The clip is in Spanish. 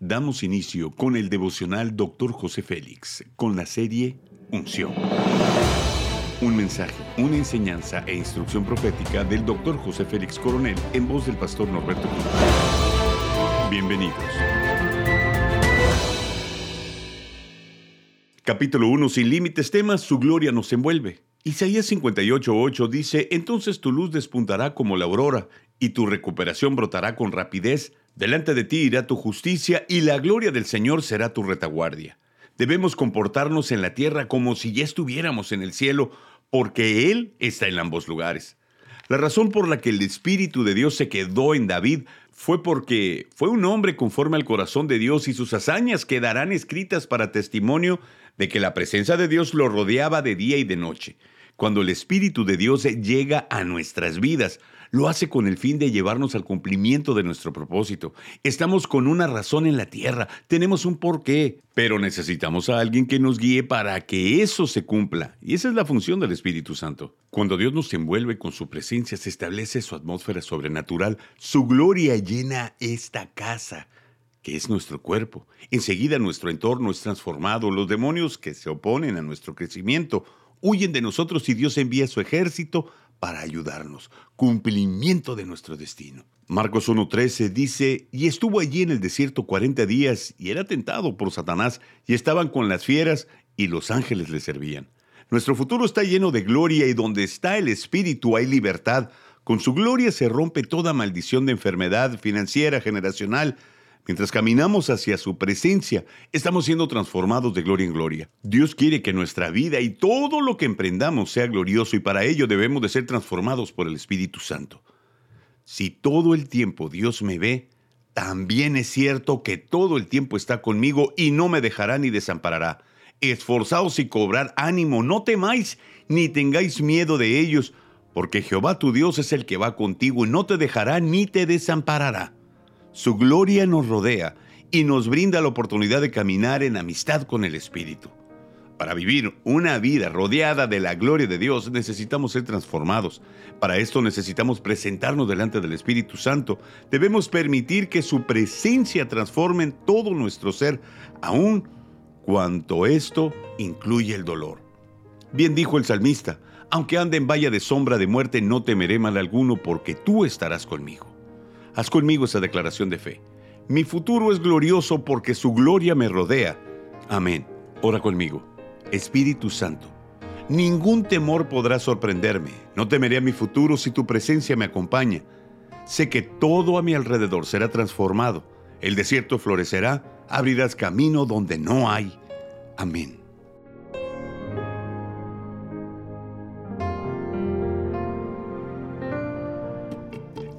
damos inicio con el devocional Dr. José Félix, con la serie Unción. Un mensaje, una enseñanza e instrucción profética del Dr. José Félix Coronel en voz del pastor Norberto Cruz. Bienvenidos. Capítulo 1 Sin límites temas, su gloria nos envuelve. Isaías 58:8 dice, Entonces tu luz despuntará como la aurora, y tu recuperación brotará con rapidez Delante de ti irá tu justicia y la gloria del Señor será tu retaguardia. Debemos comportarnos en la tierra como si ya estuviéramos en el cielo, porque Él está en ambos lugares. La razón por la que el Espíritu de Dios se quedó en David fue porque fue un hombre conforme al corazón de Dios y sus hazañas quedarán escritas para testimonio de que la presencia de Dios lo rodeaba de día y de noche. Cuando el Espíritu de Dios llega a nuestras vidas, lo hace con el fin de llevarnos al cumplimiento de nuestro propósito. Estamos con una razón en la tierra, tenemos un porqué, pero necesitamos a alguien que nos guíe para que eso se cumpla. Y esa es la función del Espíritu Santo. Cuando Dios nos envuelve con su presencia, se establece su atmósfera sobrenatural, su gloria llena esta casa que es nuestro cuerpo. Enseguida nuestro entorno es transformado, los demonios que se oponen a nuestro crecimiento huyen de nosotros y Dios envía su ejército para ayudarnos. Cumplimiento de nuestro destino. Marcos 1.13 dice, y estuvo allí en el desierto cuarenta días y era tentado por Satanás y estaban con las fieras y los ángeles le servían. Nuestro futuro está lleno de gloria y donde está el Espíritu hay libertad. Con su gloria se rompe toda maldición de enfermedad financiera, generacional, Mientras caminamos hacia su presencia, estamos siendo transformados de gloria en gloria. Dios quiere que nuestra vida y todo lo que emprendamos sea glorioso y para ello debemos de ser transformados por el Espíritu Santo. Si todo el tiempo Dios me ve, también es cierto que todo el tiempo está conmigo y no me dejará ni desamparará. Esforzaos y cobrad ánimo, no temáis ni tengáis miedo de ellos, porque Jehová tu Dios es el que va contigo y no te dejará ni te desamparará. Su gloria nos rodea y nos brinda la oportunidad de caminar en amistad con el Espíritu. Para vivir una vida rodeada de la gloria de Dios necesitamos ser transformados. Para esto necesitamos presentarnos delante del Espíritu Santo. Debemos permitir que su presencia transforme todo nuestro ser, aun cuanto esto incluye el dolor. Bien dijo el salmista, aunque ande en valla de sombra de muerte, no temeré mal alguno porque tú estarás conmigo. Haz conmigo esa declaración de fe. Mi futuro es glorioso porque su gloria me rodea. Amén. Ora conmigo. Espíritu Santo, ningún temor podrá sorprenderme. No temeré a mi futuro si tu presencia me acompaña. Sé que todo a mi alrededor será transformado. El desierto florecerá, abrirás camino donde no hay. Amén.